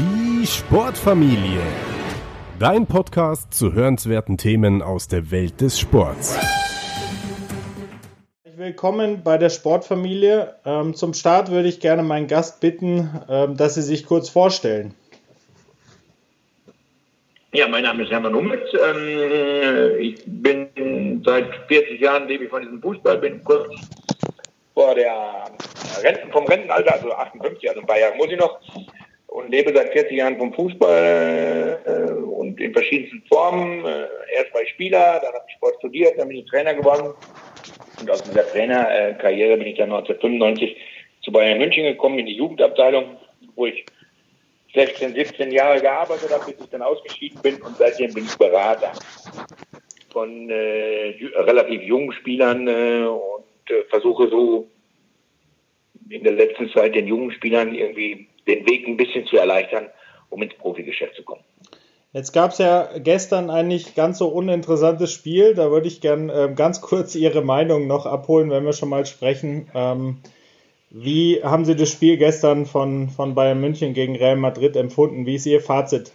Die Sportfamilie. Dein Podcast zu hörenswerten Themen aus der Welt des Sports. Willkommen bei der Sportfamilie. Ähm, zum Start würde ich gerne meinen Gast bitten, ähm, dass Sie sich kurz vorstellen. Ja, mein Name ist Hermann Hummels. Ähm, ich bin seit 40 Jahren lebe ich von diesem Fußball, bin kurz vor der Renten, vom Rentenalter, also 58, also ein paar Jahre muss ich noch, und lebe seit 40 Jahren vom Fußball äh, und in verschiedensten Formen. Äh, erst bei Spieler, dann habe ich Sport studiert, dann bin ich Trainer geworden. Und aus dieser Trainerkarriere bin ich dann 1995 zu Bayern München gekommen, in die Jugendabteilung, wo ich 16, 17 Jahre gearbeitet habe, bis ich dann ausgeschieden bin und seitdem bin ich Berater von äh, relativ jungen Spielern äh, und äh, versuche so in der letzten Zeit den jungen Spielern irgendwie den Weg ein bisschen zu erleichtern, um ins Profigeschäft zu kommen. Jetzt gab es ja gestern ein nicht ganz so uninteressantes Spiel. Da würde ich gern äh, ganz kurz Ihre Meinung noch abholen, wenn wir schon mal sprechen. Ähm, wie haben Sie das Spiel gestern von, von Bayern München gegen Real Madrid empfunden? Wie ist Ihr Fazit?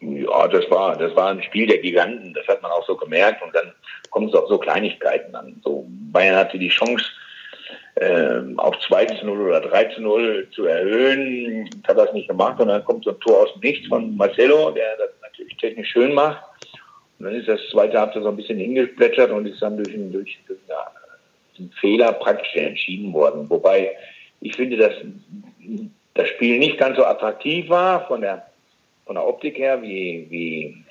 Ja, das war, das war ein Spiel der Giganten. Das hat man auch so gemerkt. Und dann kommen es auf so Kleinigkeiten an. So, Bayern hatte die Chance, auf 2 zu 0 oder 3 zu 0 zu erhöhen. Hat das nicht gemacht und dann kommt so ein Tor aus dem Nichts von Marcelo, der das natürlich technisch schön macht. Und dann ist das zweite Halbzeit so ein bisschen hingeplätschert und ist dann durch, einen, durch einen Fehler praktisch entschieden worden. Wobei ich finde, dass das Spiel nicht ganz so attraktiv war von der, von der Optik her wie, wie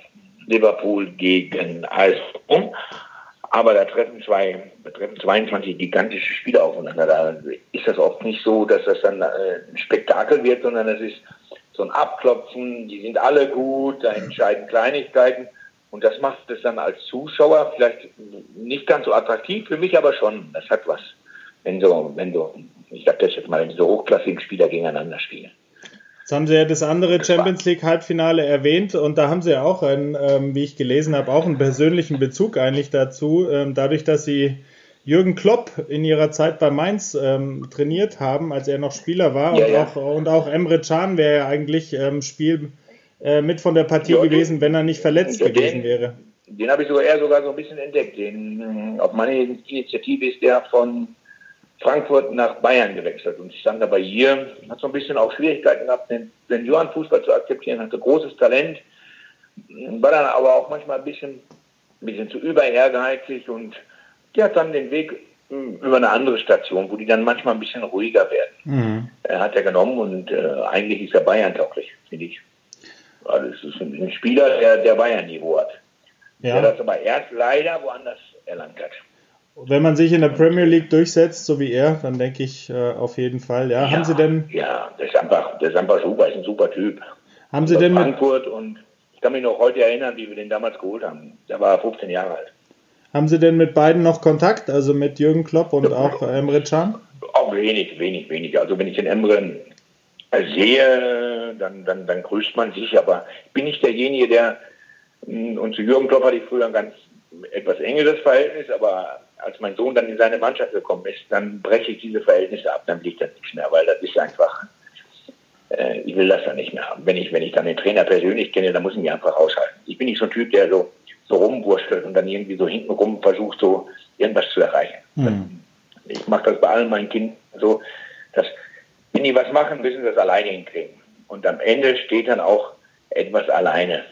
Liverpool gegen AS aber da treffen zwei, da treffen 22 gigantische Spieler aufeinander. Da ist das oft nicht so, dass das dann äh, ein Spektakel wird, sondern es ist so ein Abklopfen, die sind alle gut, da entscheiden Kleinigkeiten. Und das macht es dann als Zuschauer vielleicht nicht ganz so attraktiv, für mich aber schon. Das hat was. Wenn so, wenn so, ich sag das jetzt mal, wenn so hochklassigen Spieler gegeneinander spielen. Jetzt haben Sie ja das andere Champions League Halbfinale erwähnt und da haben Sie ja auch einen, ähm, wie ich gelesen habe, auch einen persönlichen Bezug eigentlich dazu, ähm, dadurch, dass Sie Jürgen Klopp in ihrer Zeit bei Mainz ähm, trainiert haben, als er noch Spieler war ja, und, ja. Auch, und auch Emre Can wäre ja eigentlich ähm, Spiel äh, mit von der Partie ja, gewesen, wenn er nicht verletzt den, gewesen wäre. Den habe ich sogar eher sogar so ein bisschen entdeckt. Den, auf meine Initiative ist der von Frankfurt nach Bayern gewechselt und stand dabei hier, hat so ein bisschen auch Schwierigkeiten gehabt, den Seniorenfußball zu akzeptieren, hatte großes Talent, war dann aber auch manchmal ein bisschen, ein bisschen zu über ehrgeizig und der hat dann den Weg über eine andere Station, wo die dann manchmal ein bisschen ruhiger werden. Mhm. Er hat er genommen und äh, eigentlich ist er Bayern tauglich, finde ich. Also es ist ein, ein Spieler, der, der Bayern-Niveau hat. Ja. Der das aber erst leider woanders erlangt hat. Wenn man sich in der Premier League durchsetzt, so wie er, dann denke ich äh, auf jeden Fall. Ja, ja, haben Sie denn? Ja, der ist einfach, der ist einfach super, ist ein super Typ. Haben Sie denn Frankfurt und ich kann mich noch heute erinnern, wie wir den damals geholt haben. Da war er 15 Jahre alt. Haben Sie denn mit beiden noch Kontakt, also mit Jürgen Klopp und auch Emre Can? Auch wenig, wenig, wenig. Also wenn ich den Emre sehe, dann, dann, dann grüßt man sich, aber ich bin nicht derjenige, der, hm, und zu Jürgen Klopp hatte ich früher ein ganz etwas engeres Verhältnis, aber als mein Sohn dann in seine Mannschaft gekommen ist, dann breche ich diese Verhältnisse ab, dann liegt das nichts mehr, weil das ist einfach, äh, ich will das dann nicht mehr haben. Wenn ich, wenn ich dann den Trainer persönlich kenne, dann muss ich mich einfach aushalten. Ich bin nicht so ein Typ, der so, so rumwurstelt und dann irgendwie so hintenrum versucht, so irgendwas zu erreichen. Mhm. Ich mache das bei allen meinen Kindern so, dass wenn die was machen, müssen sie das alleine hinkriegen. Und am Ende steht dann auch etwas alleine.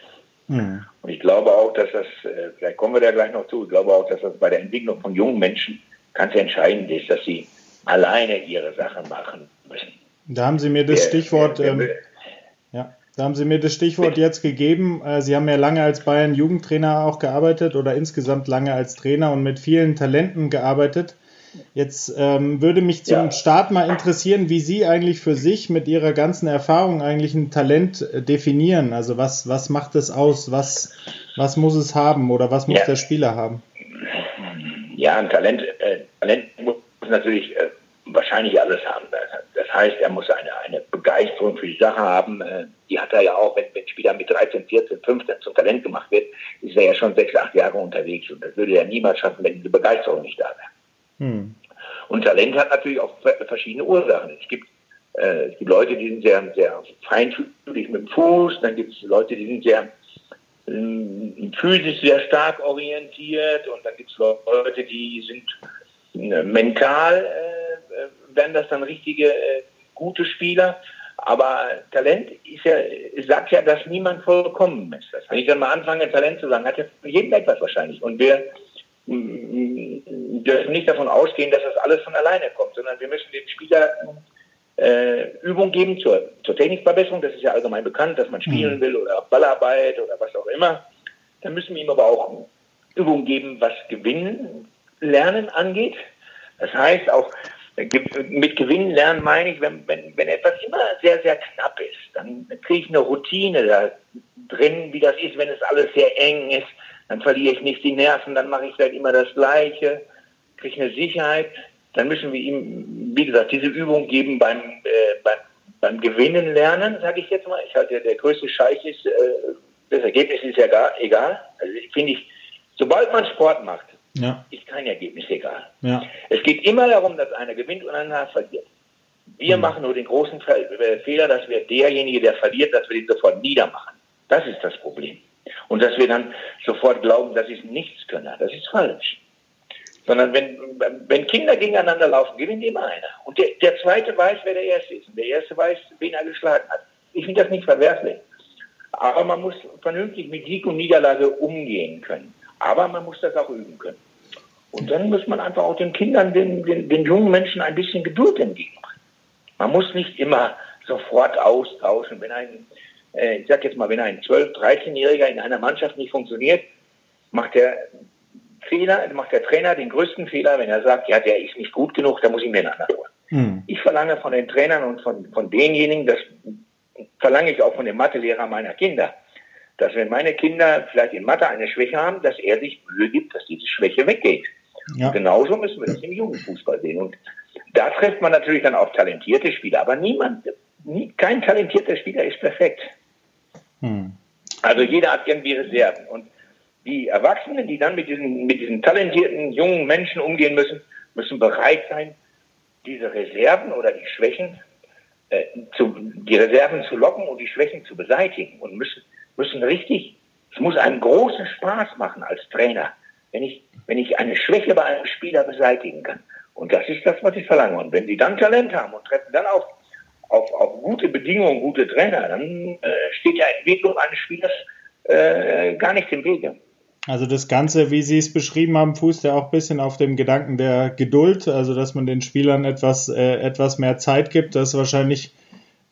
Mhm. Und ich glaube auch, dass das, äh, vielleicht kommen wir da gleich noch zu, ich glaube auch, dass das bei der Entwicklung von jungen Menschen ganz entscheidend ist, dass sie alleine ihre Sachen machen müssen. Da haben Sie mir das der, Stichwort, der, der, ähm, ja, da haben Sie mir das Stichwort jetzt gegeben. Äh, Sie haben ja lange als Bayern Jugendtrainer auch gearbeitet oder insgesamt lange als Trainer und mit vielen Talenten gearbeitet. Jetzt ähm, würde mich zum ja. Start mal interessieren, wie Sie eigentlich für sich mit Ihrer ganzen Erfahrung eigentlich ein Talent äh, definieren. Also was, was macht es aus? Was, was muss es haben oder was muss ja. der Spieler haben? Ja, ein Talent, äh, Talent muss natürlich äh, wahrscheinlich alles haben. Das heißt, er muss eine, eine Begeisterung für die Sache haben. Äh, die hat er ja auch, wenn, wenn ein Spieler mit 13, 14, 15 zum Talent gemacht wird, ist er ja schon sechs, acht Jahre unterwegs. Und das würde er niemals schaffen, wenn diese Begeisterung nicht da wäre. Hm. Und Talent hat natürlich auch verschiedene Ursachen. Es gibt Äh, es gibt Leute, die sind sehr, sehr feinfühlig mit dem Fuß, dann gibt es Leute, die sind sehr äh, physisch sehr stark orientiert und dann gibt es Leute, die sind äh, mental, äh, werden das dann richtige äh, gute Spieler. Aber Talent ist ja, sagt ja, dass niemand vollkommen ist. Wenn ich dann mal anfange, Talent zu sagen, hat ja für jeden etwas wahrscheinlich. Und wir dürfen nicht davon ausgehen, dass das alles von alleine kommt, sondern wir müssen dem Spieler äh, Übung geben zur, zur Technikverbesserung. Das ist ja allgemein bekannt, dass man spielen mhm. will oder Ballarbeit oder was auch immer. Dann müssen wir ihm aber auch Übung geben, was Gewinnen, Lernen angeht. Das heißt auch, mit Gewinnen lernen meine ich, wenn, wenn, wenn etwas immer sehr, sehr knapp ist, dann kriege ich eine Routine da drin, wie das ist, wenn es alles sehr eng ist. Dann verliere ich nicht die Nerven, dann mache ich vielleicht immer das Gleiche, kriege eine Sicherheit dann müssen wir ihm, wie gesagt, diese Übung geben beim, äh, beim, beim Gewinnen lernen, sage ich jetzt mal. Ich halte, der größte Scheich ist, äh, das Ergebnis ist ja gar, egal. Also finde ich, sobald man Sport macht, ja. ist kein Ergebnis egal. Ja. Es geht immer darum, dass einer gewinnt und einer verliert. Wir mhm. machen nur den großen Fehler, dass wir derjenige, der verliert, dass wir den sofort niedermachen. Das ist das Problem. Und dass wir dann sofort glauben, das ist nichts können. Das ist falsch. Sondern wenn, wenn Kinder gegeneinander laufen, gewinnt immer einer. Und der, der Zweite weiß, wer der Erste ist. Und der Erste weiß, wen er geschlagen hat. Ich finde das nicht verwerflich. Aber man muss vernünftig mit Sieg und Niederlage umgehen können. Aber man muss das auch üben können. Und dann muss man einfach auch den Kindern, den, den, den jungen Menschen ein bisschen Geduld entgegenbringen. Man muss nicht immer sofort austauschen. Wenn ein, äh, ich sag jetzt mal, wenn ein 12-, 13-Jähriger in einer Mannschaft nicht funktioniert, macht er Fehler, macht der Trainer den größten Fehler, wenn er sagt, ja, der ist nicht gut genug, da muss ich mir einen anderen holen. Hm. Ich verlange von den Trainern und von, von denjenigen, das verlange ich auch von dem Mathelehrer meiner Kinder, dass wenn meine Kinder vielleicht in Mathe eine Schwäche haben, dass er sich Mühe gibt, dass diese Schwäche weggeht. Ja. genauso müssen wir das im Jugendfußball sehen. Und da trifft man natürlich dann auf talentierte Spieler, aber niemand, nie, kein talentierter Spieler ist perfekt. Hm. Also jeder hat irgendwie Reserven. Und die Erwachsenen, die dann mit diesen, mit diesen talentierten jungen Menschen umgehen müssen, müssen bereit sein, diese Reserven oder die Schwächen, äh, zu, die Reserven zu locken und die Schwächen zu beseitigen und müssen, müssen richtig, es muss einen großen Spaß machen als Trainer, wenn ich, wenn ich eine Schwäche bei einem Spieler beseitigen kann. Und das ist das, was ich verlange. Und wenn sie dann Talent haben und treffen dann auf, auf, auf gute Bedingungen, gute Trainer, dann äh, steht ja Entwicklung eines Spielers äh, gar nicht im Wege. Also das Ganze, wie Sie es beschrieben haben, fußt ja auch ein bisschen auf dem Gedanken der Geduld, also dass man den Spielern etwas, äh, etwas mehr Zeit gibt. Das wahrscheinlich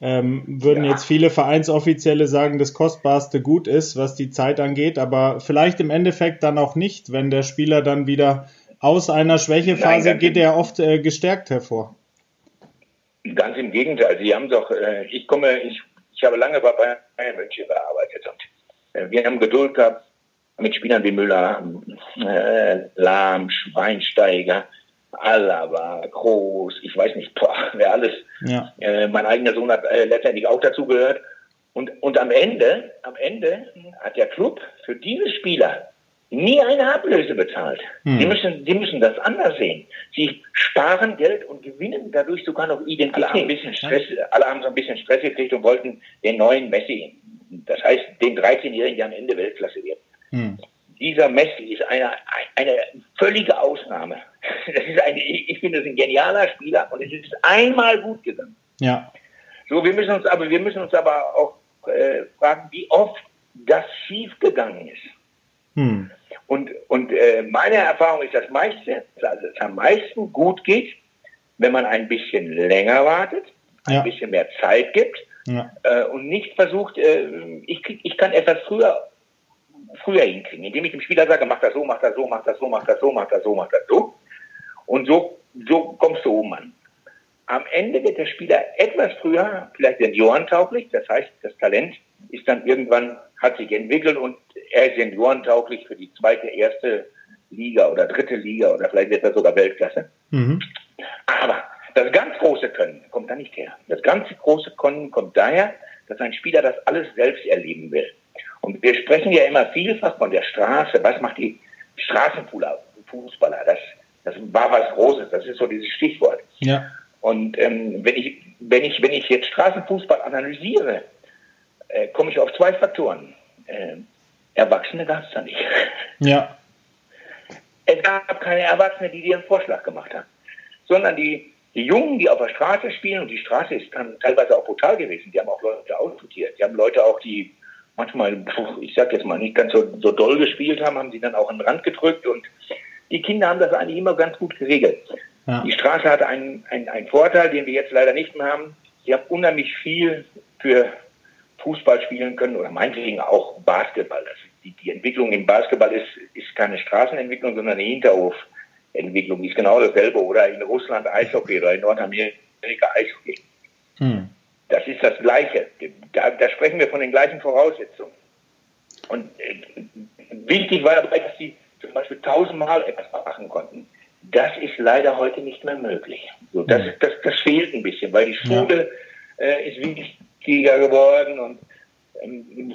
ähm, würden ja. jetzt viele Vereinsoffizielle sagen, das kostbarste Gut ist, was die Zeit angeht, aber vielleicht im Endeffekt dann auch nicht, wenn der Spieler dann wieder aus einer Schwächephase Nein, geht, er oft äh, gestärkt hervor. Ganz im Gegenteil. Sie haben doch, äh, ich komme, ich, ich habe lange bei Bayern München gearbeitet und äh, wir haben Geduld gehabt mit Spielern wie Müller, äh, Lahm, Schweinsteiger, Alaba, Groß, ich weiß nicht, boah, wer alles. Ja. Äh, mein eigener Sohn hat äh, letztendlich auch dazu gehört. Und, und am Ende, am Ende hat der Club für diese Spieler nie eine Ablöse bezahlt. Hm. Die müssen, die müssen das anders sehen. Sie sparen Geld und gewinnen dadurch sogar noch Identität. Alle haben, ein bisschen Stress, alle haben so ein bisschen Stress gekriegt und wollten den neuen Messi. Das heißt, den 13-Jährigen, der am Ende Weltklasse wird. Hm. Dieser Messi ist eine, eine völlige Ausnahme. Das ist eine, ich finde, das ein genialer Spieler und es ist einmal gut gegangen. Ja. So, wir müssen uns aber, wir müssen uns aber auch äh, fragen, wie oft das schief gegangen ist. Hm. Und, und äh, meine Erfahrung ist, dass meiste, also es am meisten gut geht, wenn man ein bisschen länger wartet, ein ja. bisschen mehr Zeit gibt ja. äh, und nicht versucht, äh, ich, ich kann etwas früher früher hinkriegen, indem ich dem Spieler sage, mach das so, mach das so, mach das so, mach das so, mach das so, mach das so. Und so, so kommst du oben an. Am Ende wird der Spieler etwas früher vielleicht seniorentauglich, das heißt, das Talent ist dann irgendwann, hat sich entwickelt und er ist seniorentauglich für die zweite, erste Liga oder dritte Liga oder vielleicht wird er sogar Weltklasse. Mhm. Aber das ganz große Können kommt da nicht her. Das ganz große Können kommt daher, dass ein Spieler das alles selbst erleben will. Und wir sprechen ja immer vielfach von der Straße. Was macht die Straßenfußballer? Das, das war was Großes. Das ist so dieses Stichwort. Ja. Und ähm, wenn ich, wenn wenn ich, wenn ich jetzt Straßenfußball analysiere, äh, komme ich auf zwei Faktoren. Äh, Erwachsene gab es da nicht. Ja. Es gab keine Erwachsene, die dir einen Vorschlag gemacht haben, sondern die, die Jungen, die auf der Straße spielen, und die Straße ist dann teilweise auch brutal gewesen, die haben auch Leute aussortiert. Die haben Leute auch, die manchmal, ich sag jetzt mal, nicht ganz so, so doll gespielt haben, haben sie dann auch an den Rand gedrückt und die Kinder haben das eigentlich immer ganz gut geregelt. Ja. Die Straße hatte einen, einen, einen Vorteil, den wir jetzt leider nicht mehr haben. Sie haben unheimlich viel für Fußball spielen können oder meinetwegen auch Basketball. Das, die, die Entwicklung im Basketball ist, ist keine Straßenentwicklung, sondern eine Hinterhofentwicklung. Ist genau dasselbe. Oder in Russland Eishockey oder in Nordamerika Eishockey. Hm. Das ist das Gleiche. Da, da, sprechen wir von den gleichen Voraussetzungen. Und äh, wichtig war dabei, dass sie zum Beispiel tausendmal etwas machen konnten. Das ist leider heute nicht mehr möglich. So, das, hm. das, das fehlt ein bisschen, weil die Schule ja. äh, ist wichtiger geworden und ähm,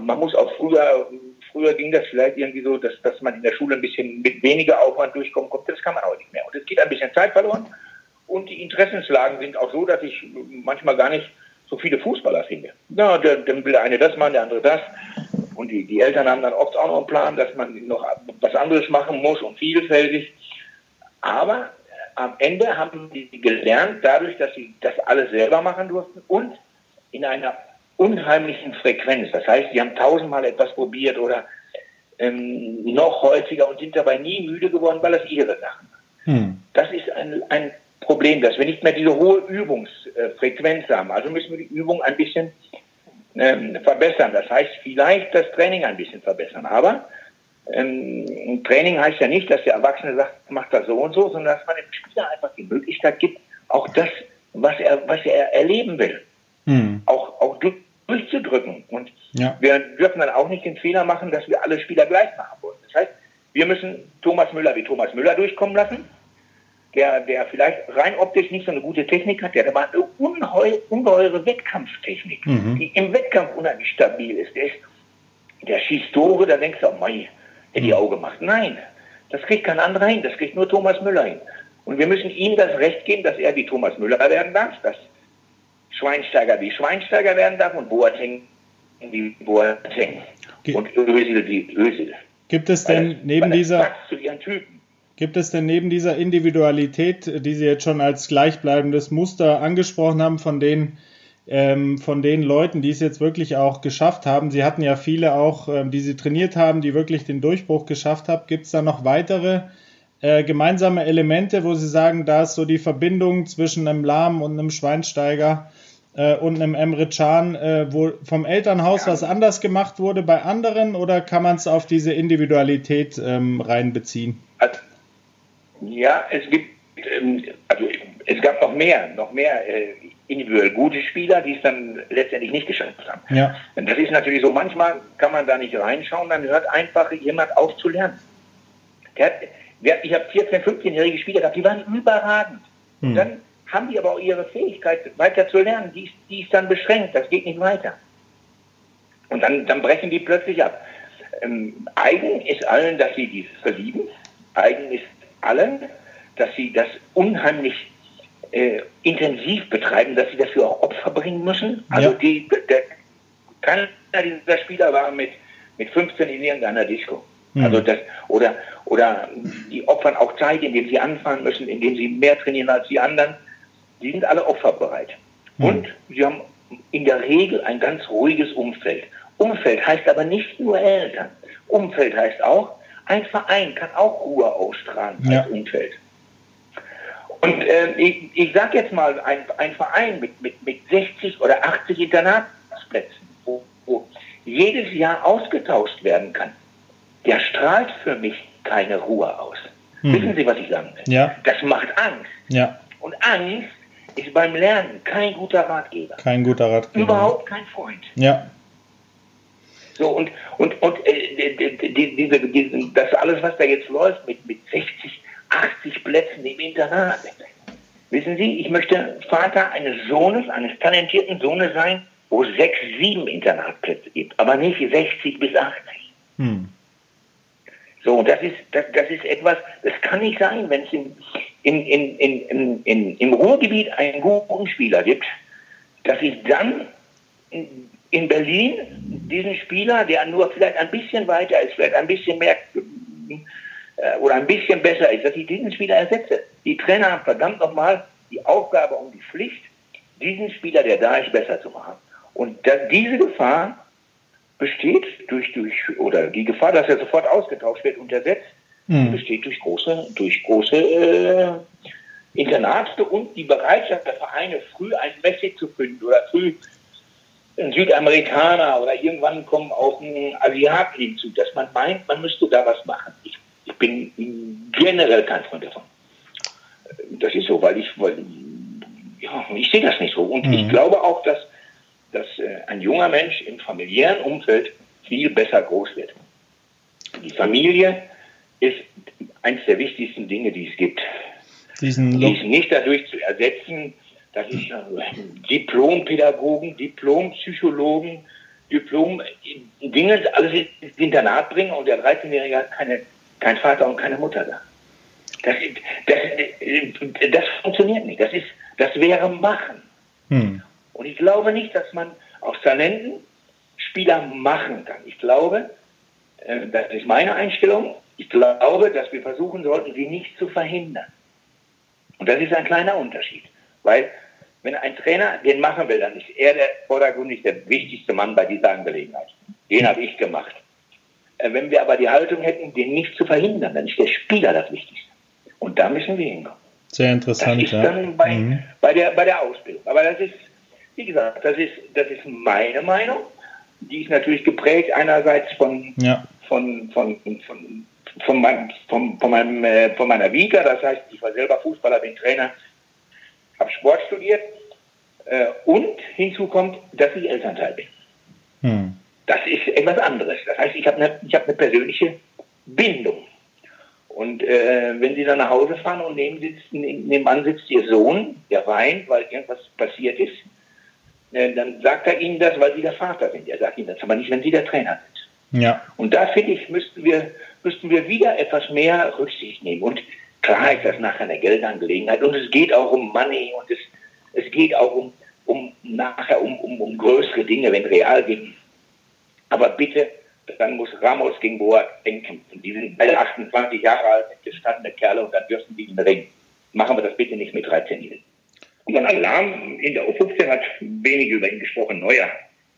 man muss auch früher, früher ging das vielleicht irgendwie so, dass, dass man in der Schule ein bisschen mit weniger Aufwand durchkommen konnte. Das kann man heute nicht mehr. Und es geht ein bisschen Zeit verloren. Und die Interessenslagen sind auch so, dass ich manchmal gar nicht so viele Fußballer finde. Ja, der, dann will der eine das machen, der andere das. Und die, die Eltern haben dann oft auch noch einen Plan, dass man noch was anderes machen muss und vielfältig. Aber am Ende haben die gelernt, dadurch, dass sie das alles selber machen durften und in einer unheimlichen Frequenz. Das heißt, sie haben tausendmal etwas probiert oder ähm, noch häufiger und sind dabei nie müde geworden, weil das ihre Sachen. Hm. Das ist ein, ein Problem, dass wir nicht mehr diese hohe Übungsfrequenz haben. Also müssen wir die Übung ein bisschen ähm, verbessern. Das heißt, vielleicht das Training ein bisschen verbessern. Aber ähm, Training heißt ja nicht, dass der Erwachsene sagt, macht das so und so, sondern dass man dem Spieler einfach die Möglichkeit gibt, auch das, was er, was er erleben will, hm. auch, auch durchzudrücken. Und ja. wir dürfen dann auch nicht den Fehler machen, dass wir alle Spieler gleich machen wollen. Das heißt, wir müssen Thomas Müller wie Thomas Müller durchkommen lassen, der, der vielleicht rein optisch nicht so eine gute Technik hat, der hat aber eine ungeheu, ungeheure Wettkampftechnik, mhm. die im Wettkampf unheimlich stabil ist. Der, ist, der schießt Tore, da denkst du, oh mei, hätte die Auge gemacht. Nein, das kriegt kein anderer hin, das kriegt nur Thomas Müller hin. Und wir müssen ihm das Recht geben, dass er wie Thomas Müller werden darf, dass Schweinsteiger wie Schweinsteiger werden darf und Boateng wie Boateng. Und Özil wie Özil. Gibt es denn neben dieser... Gibt es denn neben dieser Individualität, die Sie jetzt schon als gleichbleibendes Muster angesprochen haben, von den, ähm, von den Leuten, die es jetzt wirklich auch geschafft haben? Sie hatten ja viele auch, ähm, die Sie trainiert haben, die wirklich den Durchbruch geschafft haben. Gibt es da noch weitere äh, gemeinsame Elemente, wo Sie sagen, da ist so die Verbindung zwischen einem Lahm und einem Schweinsteiger äh, und einem Emre Can, äh, wo vom Elternhaus ja. was anders gemacht wurde bei anderen oder kann man es auf diese Individualität ähm, reinbeziehen? Ja, es gibt, ähm, also es gab noch mehr, noch mehr äh, individuell gute Spieler, die es dann letztendlich nicht geschafft haben. Ja. Und das ist natürlich so, manchmal kann man da nicht reinschauen, dann hört einfach jemand auf zu lernen. Hat, ich habe 14-, 15-jährige Spieler gehabt, die waren überragend. Hm. Dann haben die aber auch ihre Fähigkeit, weiter zu lernen, die ist, die ist dann beschränkt, das geht nicht weiter. Und dann, dann brechen die plötzlich ab. Ähm, eigen ist allen, dass sie dieses verlieben. Eigen ist allen, dass sie das unheimlich äh, intensiv betreiben, dass sie dafür auch Opfer bringen müssen. Also ja. die, der, keiner dieser Spieler war mit, mit 15 in irgendeiner Disco. Mhm. Also das, oder, oder die opfern auch Zeit, indem sie anfangen müssen, indem sie mehr trainieren als die anderen. Die sind alle opferbereit. Mhm. Und sie haben in der Regel ein ganz ruhiges Umfeld. Umfeld heißt aber nicht nur Eltern. Umfeld heißt auch, ein Verein kann auch Ruhe ausstrahlen ja. als Umfeld. Und äh, ich, ich sage jetzt mal, ein, ein Verein mit, mit, mit 60 oder 80 Internatsplätzen, wo, wo jedes Jahr ausgetauscht werden kann, der strahlt für mich keine Ruhe aus. Hm. Wissen Sie, was ich sagen will? Ja. Das macht Angst. Ja. Und Angst ist beim Lernen kein guter Ratgeber. Kein guter Ratgeber. Überhaupt kein Freund. Ja. So, und, und, und äh, die, diese, das alles, was da jetzt läuft mit, mit 60, 80 Plätzen im Internat. Wissen Sie, ich möchte Vater eines Sohnes, eines talentierten Sohnes sein, wo es sechs, sieben Internatplätze gibt, aber nicht 60 bis 80. Hm. So, das ist, das, das ist etwas, das kann nicht sein, wenn es in, in, in, in, in, im Ruhrgebiet einen guten Spieler gibt, dass ich dann in, in Berlin diesen Spieler, der nur vielleicht ein bisschen weiter ist, vielleicht ein bisschen mehr äh, oder ein bisschen besser ist, dass ich diesen Spieler ersetze. Die Trainer haben verdammt nochmal die Aufgabe und die Pflicht, diesen Spieler, der da ist, besser zu machen. Und dass diese Gefahr besteht durch, durch, oder die Gefahr, dass er sofort ausgetauscht wird und ersetzt, mhm. besteht durch große, durch große äh, Internate und die Bereitschaft der Vereine, früh ein Messi zu finden oder früh ein Südamerikaner oder irgendwann kommen auch ein Asiaten hinzu, dass man meint, man müsste da was machen. Ich, ich bin generell kein Freund davon. Das ist so, weil ich, weil, ja, ich sehe das nicht so. Und mhm. ich glaube auch, dass, dass äh, ein junger Mensch im familiären Umfeld viel besser groß wird. Die Familie ist eines der wichtigsten Dinge, die es gibt. Diesen die ist nicht dadurch zu ersetzen, dass ich äh, Diplompädagogen, Diplompsychologen, Diplom-Dinge alles ins Internat bringe und der 13-Jährige hat keine, kein Vater und keine Mutter da. Das, das, das funktioniert nicht. Das, ist, das wäre Machen. Hm. Und ich glaube nicht, dass man aus Talenten Spieler machen kann. Ich glaube, äh, das ist meine Einstellung, ich glaube, dass wir versuchen sollten, sie nicht zu verhindern. Und das ist ein kleiner Unterschied. Weil, wenn ein Trainer den machen will, dann ist er der vordergründig der wichtigste Mann bei dieser Angelegenheit. Den habe ich gemacht. Äh, wenn wir aber die Haltung hätten, den nicht zu verhindern, dann ist der Spieler das Wichtigste. Und da müssen wir hinkommen. Sehr interessant. Das ist dann bei, mhm. bei, der, bei der Ausbildung. Aber das ist, wie gesagt, das ist, das ist meine Meinung. Die ist natürlich geprägt einerseits von, ja. von, von, von, von, mein, von, von, meinem, äh, von meiner Vita. Das heißt, ich war selber Fußballer, bin Trainer, habe Sport studiert. Äh, und hinzu kommt, dass ich Elternteil bin. Hm. Das ist etwas anderes. Das heißt, ich habe eine hab ne persönliche Bindung und äh, wenn sie dann nach Hause fahren und neben sitzt, nebenan sitzt ihr Sohn, der weint, weil irgendwas passiert ist, äh, dann sagt er ihnen das, weil sie der Vater sind. Er sagt ihnen das aber nicht, wenn sie der Trainer sind. Ja. Und da finde ich, müssten wir, müssten wir wieder etwas mehr Rücksicht nehmen. Und klar ist das nachher eine Geldangelegenheit. Und es geht auch um Money und es, es geht auch um, um nachher um, um, um größere Dinge, wenn real geht. Aber bitte dann muss Ramos gegen Boat denken. Und die sind alle 28 Jahre alt, gestandene Kerle und dann dürfen die in den Ring. Machen wir das bitte nicht mit 13-Jährigen. Und dann Alarm in der U15 hat wenig über ihn gesprochen, Neuer.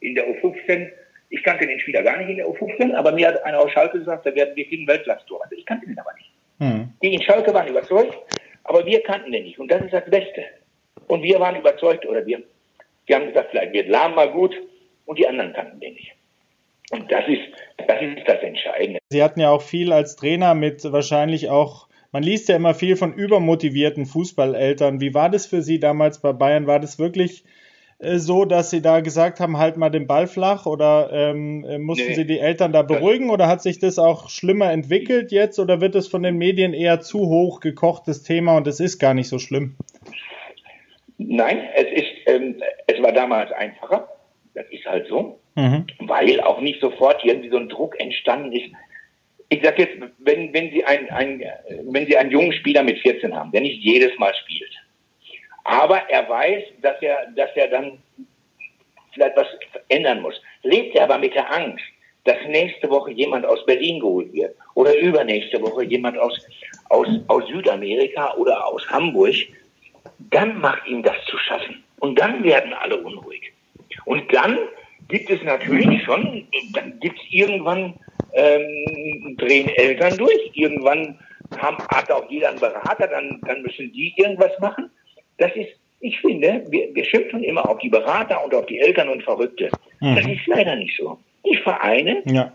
In der U15, ich kannte den Spieler gar nicht in der U15, aber mir hat einer aus Schalke gesagt, da werden wir kriegen Weltklasse-Tor. Also ich kannte den aber nicht. Hm. Die in Schalke waren überzeugt, aber wir kannten den nicht. Und das ist das Beste. Und wir waren überzeugt, oder wir, die haben gesagt, vielleicht wird Lahm mal gut, und die anderen kannten den nicht. Und das ist, das ist das Entscheidende. Sie hatten ja auch viel als Trainer mit wahrscheinlich auch, man liest ja immer viel von übermotivierten Fußballeltern. Wie war das für Sie damals bei Bayern? War das wirklich äh, so, dass Sie da gesagt haben, halt mal den Ball flach oder ähm, äh, mussten nee, Sie die Eltern da beruhigen oder hat sich das auch schlimmer entwickelt jetzt oder wird es von den Medien eher zu hoch gekochtes Thema und es ist gar nicht so schlimm? Nein, es ist, ähm, es war damals einfacher. Das ist halt so mhm. weil auch nicht sofort irgendwie so ein Druck entstanden ist. Ich sage jetzt, wenn, wenn, Sie ein, ein, wenn Sie einen jungen Spieler mit 14 haben, der nicht jedes Mal spielt, aber er weiß, dass er, dass er dann vielleicht was ändern muss, lebt er aber mit der Angst, dass nächste Woche jemand aus Berlin geholt wird oder übernächste Woche jemand aus, aus, aus Südamerika oder aus Hamburg, dann macht ihm das zu schaffen. Und dann werden alle unruhig. Und dann gibt es natürlich schon, dann gibt es irgendwann, ähm, drehen Eltern durch, irgendwann haben, hat auch jeder einen Berater, dann, dann müssen die irgendwas machen. Das ist, ich finde, wir, wir schimpfen immer auf die Berater und auf die Eltern und Verrückte. Mhm. Das ist leider nicht so. Die Vereine ja.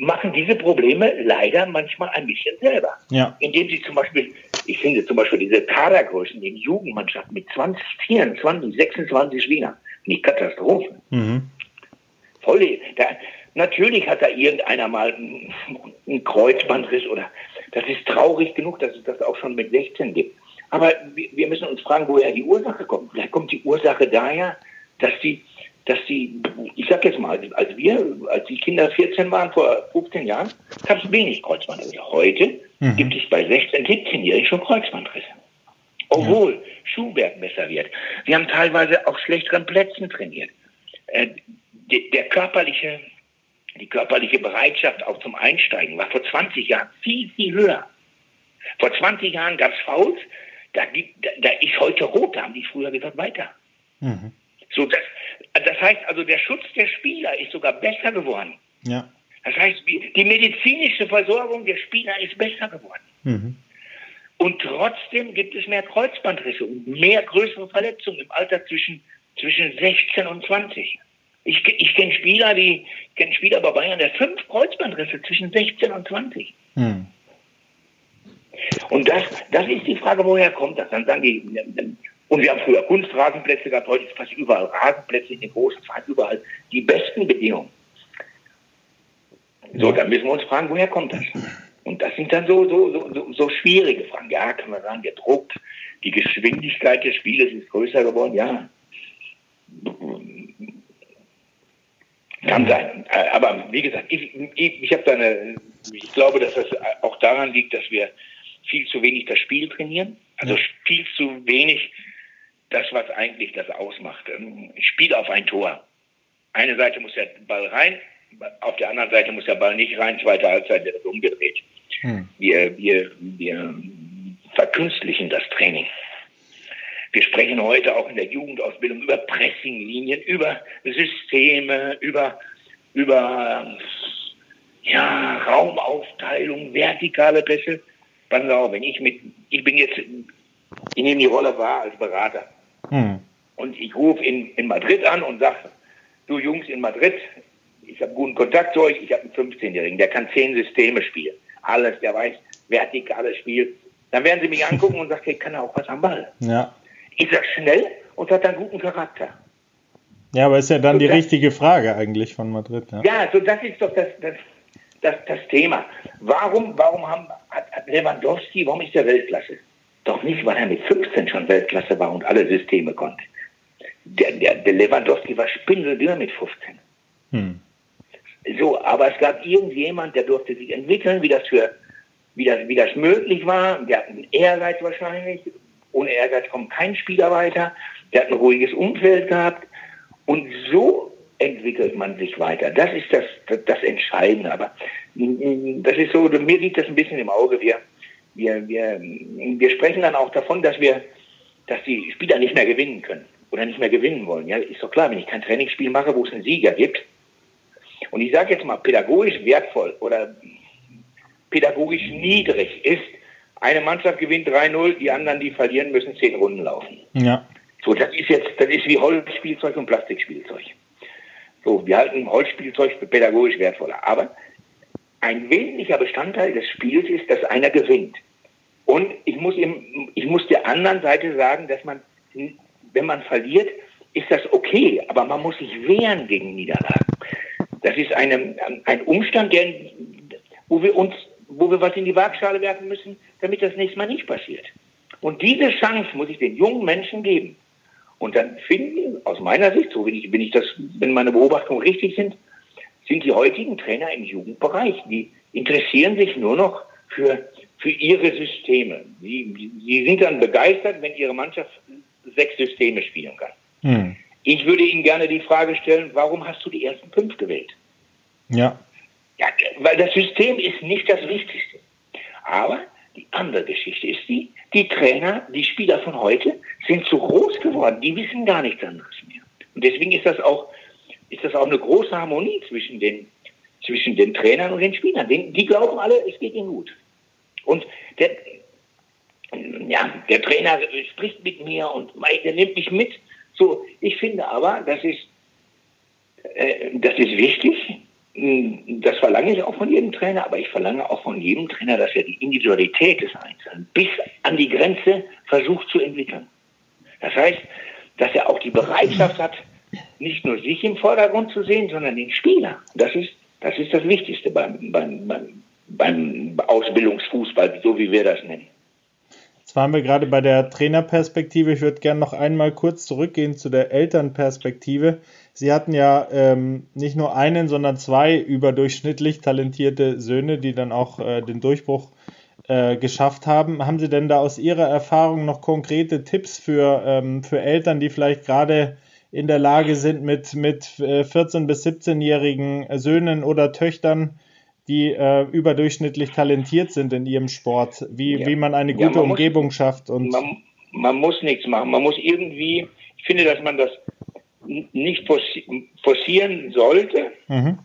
machen diese Probleme leider manchmal ein bisschen selber. Ja. Indem sie zum Beispiel, ich finde zum Beispiel diese Kadergrößen in Jugendmannschaften mit 20, 24, 26 Spielern, nicht Katastrophe. Mhm. Voll, da, natürlich hat da irgendeiner mal einen Kreuzbandriss oder das ist traurig genug, dass es das auch schon mit 16 gibt. Aber wir müssen uns fragen, woher die Ursache kommt. Vielleicht kommt die Ursache daher, dass die, dass die, ich sag jetzt mal, als wir, als die Kinder 14 waren, vor 15 Jahren, gab es wenig Kreuzbandrisse. Heute mhm. gibt es bei 16-, 17-Jährigen schon Kreuzbandrisse. Obwohl ja. Schuhwerk besser wird. Wir haben teilweise auf schlechteren Plätzen trainiert. Äh, der körperliche, die körperliche Bereitschaft auch zum Einsteigen war vor 20 Jahren viel, viel höher. Vor 20 Jahren gab es Fouls, da, da, da ist heute rot, da haben die früher gesagt, weiter. Mhm. So, das, das heißt also, der Schutz der Spieler ist sogar besser geworden. Ja. Das heißt, die medizinische Versorgung der Spieler ist besser geworden. Mhm. Und trotzdem gibt es mehr Kreuzbandrisse und mehr größere Verletzungen im Alter zwischen, zwischen 16 und 20. Ich, ich kenne Spieler, die kenne Spieler bei Bayern, der fünf Kreuzbandrisse zwischen 16 und 20. Mhm. Und das, das ist die Frage, woher kommt das? Dann sagen die, und wir haben früher Kunstrasenplätze gehabt, heute ist fast überall Rasenplätze in den großen Vereinen, überall die besten Bedingungen. So, dann müssen wir uns fragen, woher kommt das? Und das sind dann so, so, so, so schwierige Fragen. Ja, kann man sagen, der Druck, die Geschwindigkeit des Spieles ist größer geworden, ja. Kann sein. Aber wie gesagt, ich, ich, ich habe da eine, ich glaube, dass das auch daran liegt, dass wir viel zu wenig das Spiel trainieren. Also viel zu wenig das, was eigentlich das ausmacht. Ähm, Spiel auf ein Tor. Eine Seite muss der Ball rein, auf der anderen Seite muss der Ball nicht rein, zweite Halbzeit wird umgedreht. Hm. Wir, wir, wir verkünstlichen das Training. Wir sprechen heute auch in der Jugendausbildung über Pressinglinien, über Systeme, über, über ja, Raumaufteilung, vertikale Pässe. Passen Sie auf, wenn ich mit, ich bin jetzt, ich nehme die Rolle wahr als Berater. Hm. Und ich rufe in, in Madrid an und sage, du Jungs in Madrid, ich habe guten Kontakt zu euch, ich habe einen 15-Jährigen, der kann zehn Systeme spielen. Alles, der weiß, vertikales Spiel. Dann werden sie mich angucken und sagen, hey, kann er auch was am Ball. Ja. Ist er schnell und hat einen guten Charakter. Ja, aber ist ja dann so die das, richtige Frage eigentlich von Madrid. Ja, ja so das ist doch das, das, das, das Thema. Warum, warum haben, hat, hat Lewandowski, warum ist der Weltklasse? Doch nicht, weil er mit 15 schon Weltklasse war und alle Systeme konnte. Der, der, der Lewandowski war spindeldürr mit 15. Hm. So, aber es gab irgendjemand, der durfte sich entwickeln, wie das für, wie das, wie das möglich war. Der hat einen Ehrgeiz wahrscheinlich. Ohne Ehrgeiz kommt kein Spieler weiter. Der hat ein ruhiges Umfeld gehabt. Und so entwickelt man sich weiter. Das ist das, das, das Entscheidende. Aber das ist so, mir liegt das ein bisschen im Auge. Wir, wir, wir, wir sprechen dann auch davon, dass wir, dass die Spieler nicht mehr gewinnen können oder nicht mehr gewinnen wollen. Ja, ist doch klar, wenn ich kein Trainingsspiel mache, wo es einen Sieger gibt. Und ich sage jetzt mal, pädagogisch wertvoll oder pädagogisch niedrig ist, eine Mannschaft gewinnt 3-0, die anderen, die verlieren, müssen zehn Runden laufen. Ja. So, das ist jetzt, das ist wie Holzspielzeug und Plastikspielzeug. So, wir halten Holzspielzeug für pädagogisch wertvoller. Aber ein wesentlicher Bestandteil des Spiels ist, dass einer gewinnt. Und ich muss, ihm, ich muss der anderen Seite sagen, dass man, wenn man verliert, ist das okay, aber man muss sich wehren gegen Niederlagen. Das ist eine, ein Umstand, der, wo wir uns, wo wir was in die Waagschale werfen müssen, damit das nächste Mal nicht passiert. Und diese Chance muss ich den jungen Menschen geben. Und dann finden, aus meiner Sicht, so wenn ich, wenn ich das, wenn meine Beobachtungen richtig sind, sind die heutigen Trainer im Jugendbereich, die interessieren sich nur noch für, für ihre Systeme. Sie, sie sind dann begeistert, wenn ihre Mannschaft sechs Systeme spielen kann. Hm. Ich würde Ihnen gerne die Frage stellen, warum hast du die ersten fünf gewählt? Ja. ja. Weil das System ist nicht das Wichtigste. Aber die andere Geschichte ist die, die Trainer, die Spieler von heute sind zu groß geworden. Die wissen gar nichts anderes mehr. Und deswegen ist das auch ist das auch eine große Harmonie zwischen den, zwischen den Trainern und den Spielern. Die, die glauben alle, es geht ihnen gut. Und der, ja, der Trainer spricht mit mir und der nimmt mich mit. So, ich finde aber, das ist, äh, das ist wichtig. Das verlange ich auch von jedem Trainer, aber ich verlange auch von jedem Trainer, dass er die Individualität des Einzelnen bis an die Grenze versucht zu entwickeln. Das heißt, dass er auch die Bereitschaft hat, nicht nur sich im Vordergrund zu sehen, sondern den Spieler. Das ist das, ist das Wichtigste beim, beim, beim, beim Ausbildungsfußball, so wie wir das nennen. Jetzt waren wir gerade bei der Trainerperspektive. Ich würde gerne noch einmal kurz zurückgehen zu der Elternperspektive. Sie hatten ja ähm, nicht nur einen, sondern zwei überdurchschnittlich talentierte Söhne, die dann auch äh, den Durchbruch äh, geschafft haben. Haben Sie denn da aus Ihrer Erfahrung noch konkrete Tipps für, ähm, für Eltern, die vielleicht gerade in der Lage sind, mit, mit 14- äh, bis 17-jährigen Söhnen oder Töchtern, die äh, überdurchschnittlich talentiert sind in ihrem Sport, wie, ja. wie man eine gute ja, man Umgebung muss, schafft. Und man, man muss nichts machen. Man muss irgendwie, ich finde, dass man das nicht forcieren sollte. Mhm.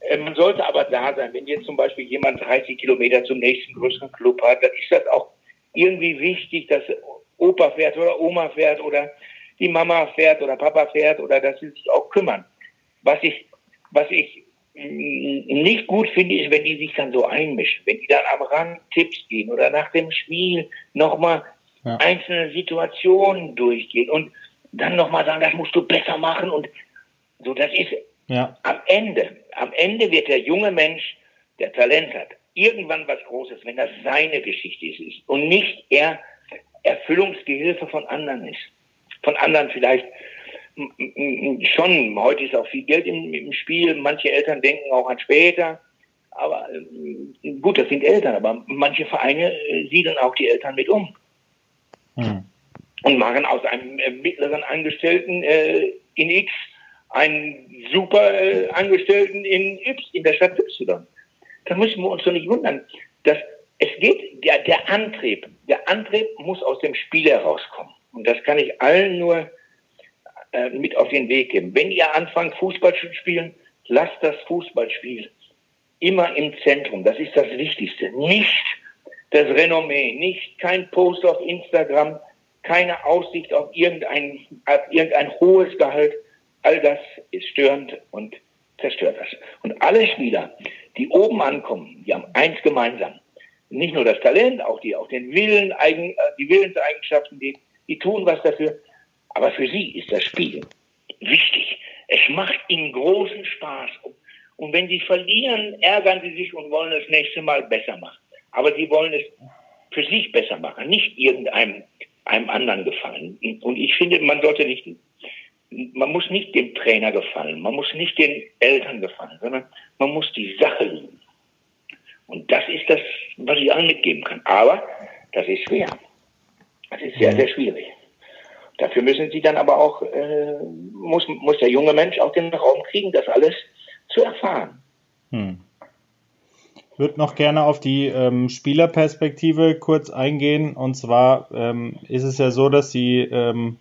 Äh, man sollte aber da sein. Wenn jetzt zum Beispiel jemand 30 Kilometer zum nächsten größeren Club hat, dann ist das auch irgendwie wichtig, dass Opa fährt oder Oma fährt oder die Mama fährt oder Papa fährt oder dass sie sich auch kümmern. Was ich, was ich nicht gut finde, ist, wenn die sich dann so einmischen, wenn die dann am Rand Tipps gehen oder nach dem Spiel nochmal ja. einzelne Situationen durchgehen und dann nochmal sagen, das musst du besser machen und so, das ist ja. am Ende, am Ende wird der junge Mensch, der Talent hat, irgendwann was Großes, wenn das seine Geschichte ist und nicht er Erfüllungsgehilfe von anderen ist. Von anderen vielleicht schon, heute ist auch viel Geld im, im, Spiel. Manche Eltern denken auch an später. Aber äh, gut, das sind Eltern, aber manche Vereine äh, siedeln auch die Eltern mit um. Hm. Und machen aus einem äh, mittleren Angestellten äh, in X einen super äh, Angestellten in Y, in der Stadt Y. Da müssen wir uns doch nicht wundern. Dass es geht, der, der Antrieb, der Antrieb muss aus dem Spiel herauskommen. Und das kann ich allen nur äh, mit auf den Weg geben. Wenn ihr anfangt, Fußball zu spielen, lasst das Fußballspiel immer im Zentrum. Das ist das Wichtigste. Nicht das Renommee, nicht kein Post auf Instagram, keine Aussicht auf irgendein, auf irgendein hohes Gehalt. All das ist störend und zerstört das. Und alle Spieler, die oben ankommen, die haben eins gemeinsam. Nicht nur das Talent, auch die, auch den Willen, äh, die Willenseigenschaften, die, die tun was dafür. Aber für sie ist das Spiel wichtig. Es macht ihnen großen Spaß. Und wenn sie verlieren, ärgern sie sich und wollen das nächste Mal besser machen. Aber sie wollen es für sich besser machen, nicht irgendeinem einem anderen gefallen. Und ich finde, man sollte nicht, man muss nicht dem Trainer gefallen, man muss nicht den Eltern gefallen, sondern man muss die Sache lieben. Und das ist das, was ich allen mitgeben kann. Aber das ist schwer. Das ist sehr, sehr schwierig. Dafür müssen sie dann aber auch, äh, muss, muss der junge Mensch auch den Raum kriegen, das alles zu erfahren. Hm. Würde noch gerne auf die ähm, Spielerperspektive kurz eingehen. Und zwar ähm, ist es ja so, dass sie ähm,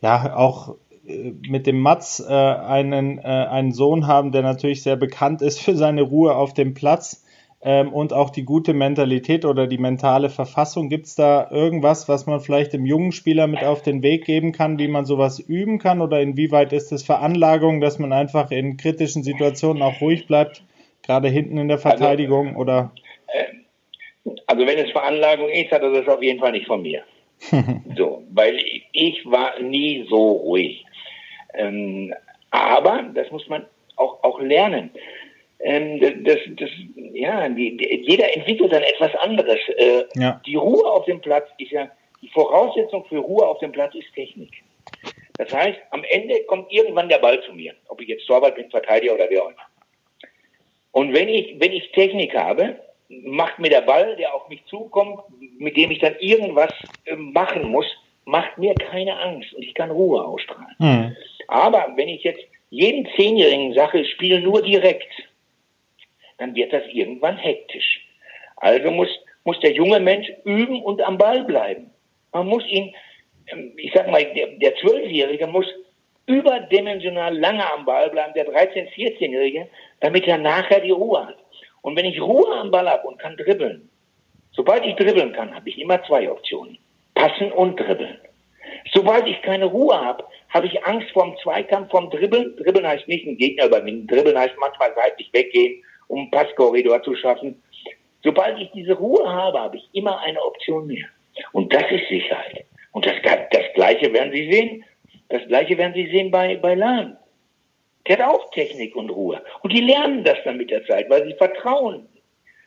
ja auch äh, mit dem Mats äh, einen, äh, einen Sohn haben, der natürlich sehr bekannt ist für seine Ruhe auf dem Platz ähm, und auch die gute Mentalität oder die mentale Verfassung. Gibt es da irgendwas, was man vielleicht dem jungen Spieler mit auf den Weg geben kann, wie man sowas üben kann? Oder inwieweit ist es Veranlagung, dass man einfach in kritischen Situationen auch ruhig bleibt, gerade hinten in der also, Verteidigung? Also, oder? Äh, also wenn es Veranlagung ist, hat er das auf jeden Fall nicht von mir. so, weil ich, ich, war nie so ruhig. Ähm, aber das muss man auch, auch lernen ähm, das, das, ja, die, die, jeder entwickelt dann etwas anderes. Äh, ja. Die Ruhe auf dem Platz ist ja, die Voraussetzung für Ruhe auf dem Platz ist Technik. Das heißt, am Ende kommt irgendwann der Ball zu mir, ob ich jetzt Torwart bin, Verteidiger oder wer auch immer. Und wenn ich, wenn ich Technik habe, macht mir der Ball, der auf mich zukommt, mit dem ich dann irgendwas äh, machen muss, macht mir keine Angst und ich kann Ruhe ausstrahlen. Mhm. Aber wenn ich jetzt jeden Zehnjährigen sage, spiele nur direkt, dann wird das irgendwann hektisch. Also muss, muss der junge Mensch üben und am Ball bleiben. Man muss ihn, ähm, ich sag mal, der Zwölfjährige muss überdimensional lange am Ball bleiben, der 13-, 14-Jährige, damit er nachher die Ruhe hat. Und wenn ich Ruhe am Ball habe und kann dribbeln, sobald ich dribbeln kann, habe ich immer zwei Optionen. Passen und dribbeln. Sobald ich keine Ruhe habe, habe ich Angst vorm Zweikampf, vorm Dribbeln. Dribbeln heißt nicht einen Gegner überwinden. Dribbeln heißt manchmal seitlich weggehen um einen Passkorridor zu schaffen. Sobald ich diese Ruhe habe, habe ich immer eine Option mehr. Und das ist Sicherheit. Und das, das Gleiche werden Sie sehen. Das Gleiche werden Sie sehen bei, bei Lahn. Der hat auch Technik und Ruhe. Und die lernen das dann mit der Zeit, weil sie vertrauen.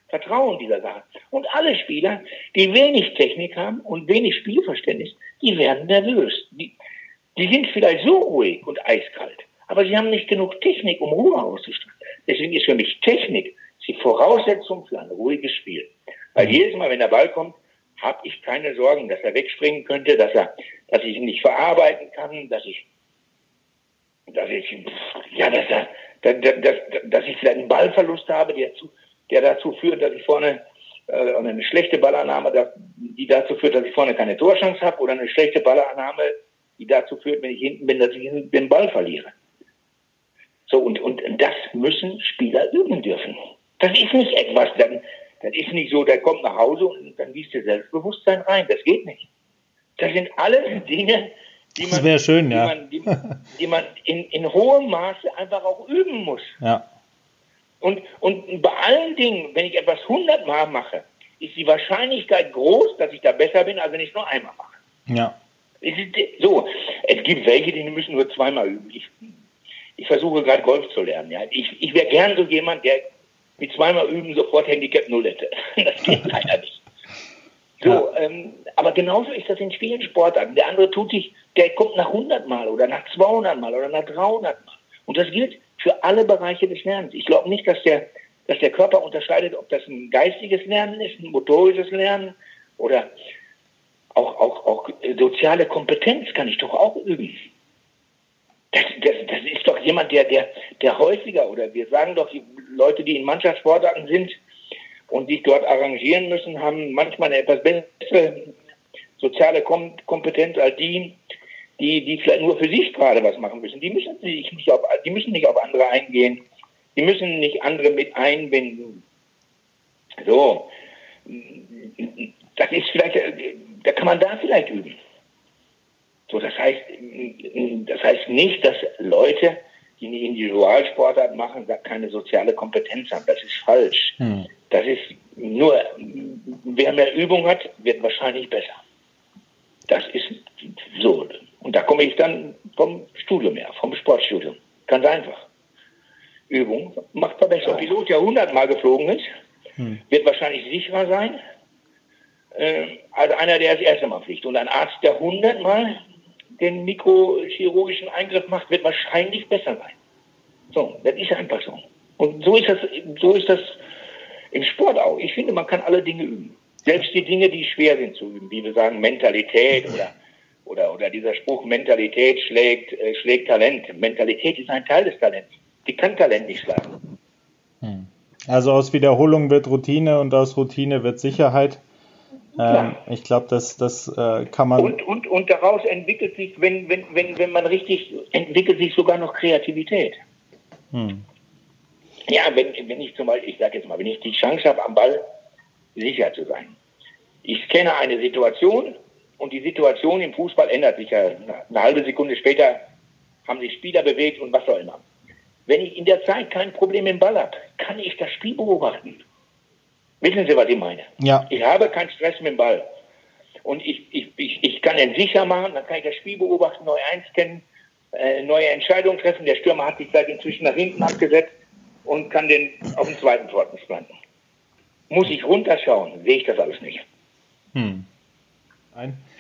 vertrauen dieser Sache. Und alle Spieler, die wenig Technik haben und wenig Spielverständnis, die werden nervös. Die, die sind vielleicht so ruhig und eiskalt, aber sie haben nicht genug Technik, um Ruhe auszustrahlen. Deswegen ist für mich Technik die Voraussetzung für ein ruhiges Spiel. Weil mhm. jedes Mal, wenn der Ball kommt, habe ich keine Sorgen, dass er wegspringen könnte, dass er, dass ich ihn nicht verarbeiten kann, dass ich, dass ich, ja, dass er, dass, dass, dass ich vielleicht einen Ballverlust habe, der, zu, der dazu führt, dass ich vorne äh, eine schlechte Ballannahme, die dazu führt, dass ich vorne keine Torchance habe, oder eine schlechte Ballannahme, die dazu führt, wenn ich hinten bin, dass ich den Ball verliere. So, und, und das müssen Spieler üben dürfen. Das ist nicht etwas, dann, das ist nicht so, der kommt nach Hause und dann gießt der Selbstbewusstsein rein. Das geht nicht. Das sind alles Dinge, die man, schön, die, ja. man, die, die man in, in hohem Maße einfach auch üben muss. Ja. Und, und bei allen Dingen, wenn ich etwas hundertmal mache, ist die Wahrscheinlichkeit groß, dass ich da besser bin, als wenn ich es nur einmal mache. Ja. Es ist, so, es gibt welche, die müssen nur zweimal üben. Ich, ich versuche gerade Golf zu lernen. Ja. Ich, ich wäre gern so jemand, der mit zweimal üben sofort Handicap Null hätte. Das geht leider nicht. So, ähm, aber genauso ist das in vielen Sportarten. Der andere tut sich, der kommt nach 100 Mal oder nach 200 Mal oder nach 300 Mal. Und das gilt für alle Bereiche des Lernens. Ich glaube nicht, dass der, dass der Körper unterscheidet, ob das ein geistiges Lernen ist, ein motorisches Lernen oder auch, auch, auch soziale Kompetenz kann ich doch auch üben. Das, das, das ist doch jemand, der, der, der häufiger, oder wir sagen doch, die Leute, die in Mannschaftssportarten sind und sich dort arrangieren müssen, haben manchmal eine etwas bessere soziale Kom Kompetenz als die, die, die vielleicht nur für sich gerade was machen müssen. Die müssen sich nicht auf, die müssen nicht auf andere eingehen. Die müssen nicht andere mit einbinden. So. Das ist vielleicht, da kann man da vielleicht üben. So, das heißt, das heißt nicht, dass Leute, die eine Individualsportart machen, keine soziale Kompetenz haben. Das ist falsch. Hm. Das ist nur, wer mehr Übung hat, wird wahrscheinlich besser. Das ist so. Und da komme ich dann vom Studium her, vom Sportstudium. Ganz einfach. Übung macht Verbesserung. Ein Pilot, der hundertmal geflogen ist, hm. wird wahrscheinlich sicherer sein, äh, als einer, der das erste Mal fliegt. Und ein Arzt, der hundertmal den mikrochirurgischen Eingriff macht, wird wahrscheinlich besser sein. So, das ist einfach so. Und so ist das, so ist das im Sport auch. Ich finde, man kann alle Dinge üben. Selbst die Dinge, die schwer sind zu üben, wie wir sagen, Mentalität oder, oder, oder dieser Spruch, Mentalität schlägt, äh, schlägt Talent. Mentalität ist ein Teil des Talents. Die kann Talent nicht schlagen. Hm. Also aus Wiederholung wird Routine und aus Routine wird Sicherheit. Ähm, ich glaube, das, das äh, kann man. Und, und, und daraus entwickelt sich, wenn, wenn, wenn, wenn man richtig, entwickelt sich sogar noch Kreativität. Hm. Ja, wenn, wenn ich zum Beispiel, ich sage jetzt mal, wenn ich die Chance habe, am Ball sicher zu sein. Ich kenne eine Situation und die Situation im Fußball ändert sich ja. Eine halbe Sekunde später haben sich Spieler bewegt und was auch immer. Wenn ich in der Zeit kein Problem im Ball habe, kann ich das Spiel beobachten. Wissen Sie, was ich meine? Ja. Ich habe keinen Stress mit dem Ball. Und ich, ich, ich, ich kann ihn sicher machen, dann kann ich das Spiel beobachten, neu einscannen, äh, neue Entscheidungen treffen. Der Stürmer hat sich seit inzwischen nach hinten abgesetzt und kann den auf den zweiten Pfosten planten. Muss ich runterschauen, sehe ich das alles nicht. Hm.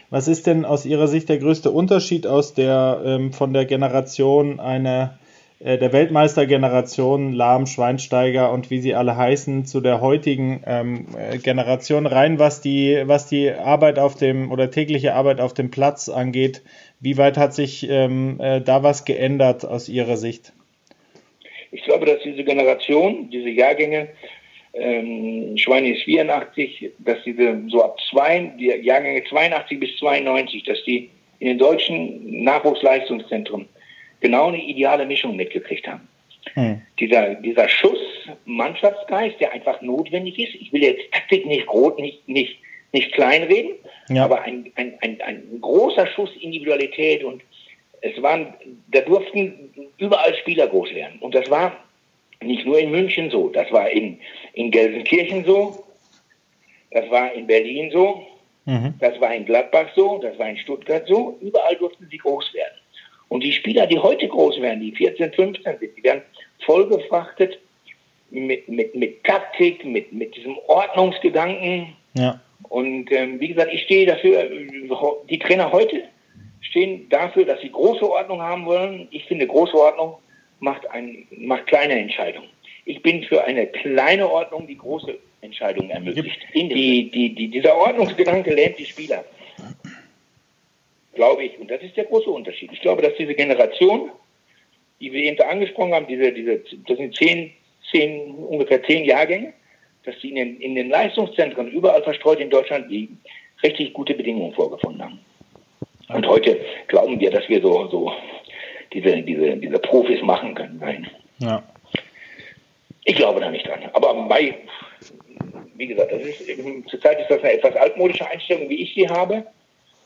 Was ist denn aus Ihrer Sicht der größte Unterschied aus der ähm, von der Generation einer der Weltmeistergeneration, Lahm, Schweinsteiger und wie sie alle heißen, zu der heutigen ähm, äh, Generation rein, was die, was die Arbeit auf dem oder tägliche Arbeit auf dem Platz angeht. Wie weit hat sich ähm, äh, da was geändert aus Ihrer Sicht? Ich glaube, dass diese Generation, diese Jahrgänge, ähm, Schweine ist 84, dass diese so ab zwei, die Jahrgänge 82 bis 92, dass die in den deutschen Nachwuchsleistungszentren genau eine ideale Mischung mitgekriegt haben. Hm. Dieser, dieser Schuss Mannschaftsgeist, der einfach notwendig ist. Ich will jetzt Taktik nicht groß, nicht, nicht, nicht kleinreden, ja. aber ein, ein, ein, ein großer Schuss Individualität und es waren, da durften überall Spieler groß werden. Und das war nicht nur in München so, das war in, in Gelsenkirchen so, das war in Berlin so, mhm. das war in Gladbach so, das war in Stuttgart so, überall durften sie groß werden. Und die Spieler, die heute groß werden, die 14, 15 sind, die werden vollgefrachtet mit, mit, mit Taktik, mit, mit diesem Ordnungsgedanken. Ja. Und ähm, wie gesagt, ich stehe dafür, die Trainer heute stehen dafür, dass sie große Ordnung haben wollen. Ich finde, große Ordnung macht, ein, macht kleine Entscheidungen. Ich bin für eine kleine Ordnung, die große Entscheidungen ermöglicht. Die, die, die, dieser Ordnungsgedanke lähmt die Spieler. Glaube ich. Und das ist der große Unterschied. Ich glaube, dass diese Generation, die wir eben da angesprochen haben, diese, diese, das sind zehn, zehn, ungefähr zehn Jahrgänge, dass die in den, in den Leistungszentren überall verstreut in Deutschland die richtig gute Bedingungen vorgefunden haben. Und heute glauben wir, dass wir so, so diese, diese, diese Profis machen können. Nein. Ja. Ich glaube da nicht dran. Aber bei, wie gesagt, das ist, zurzeit ist das eine etwas altmodische Einstellung, wie ich sie habe.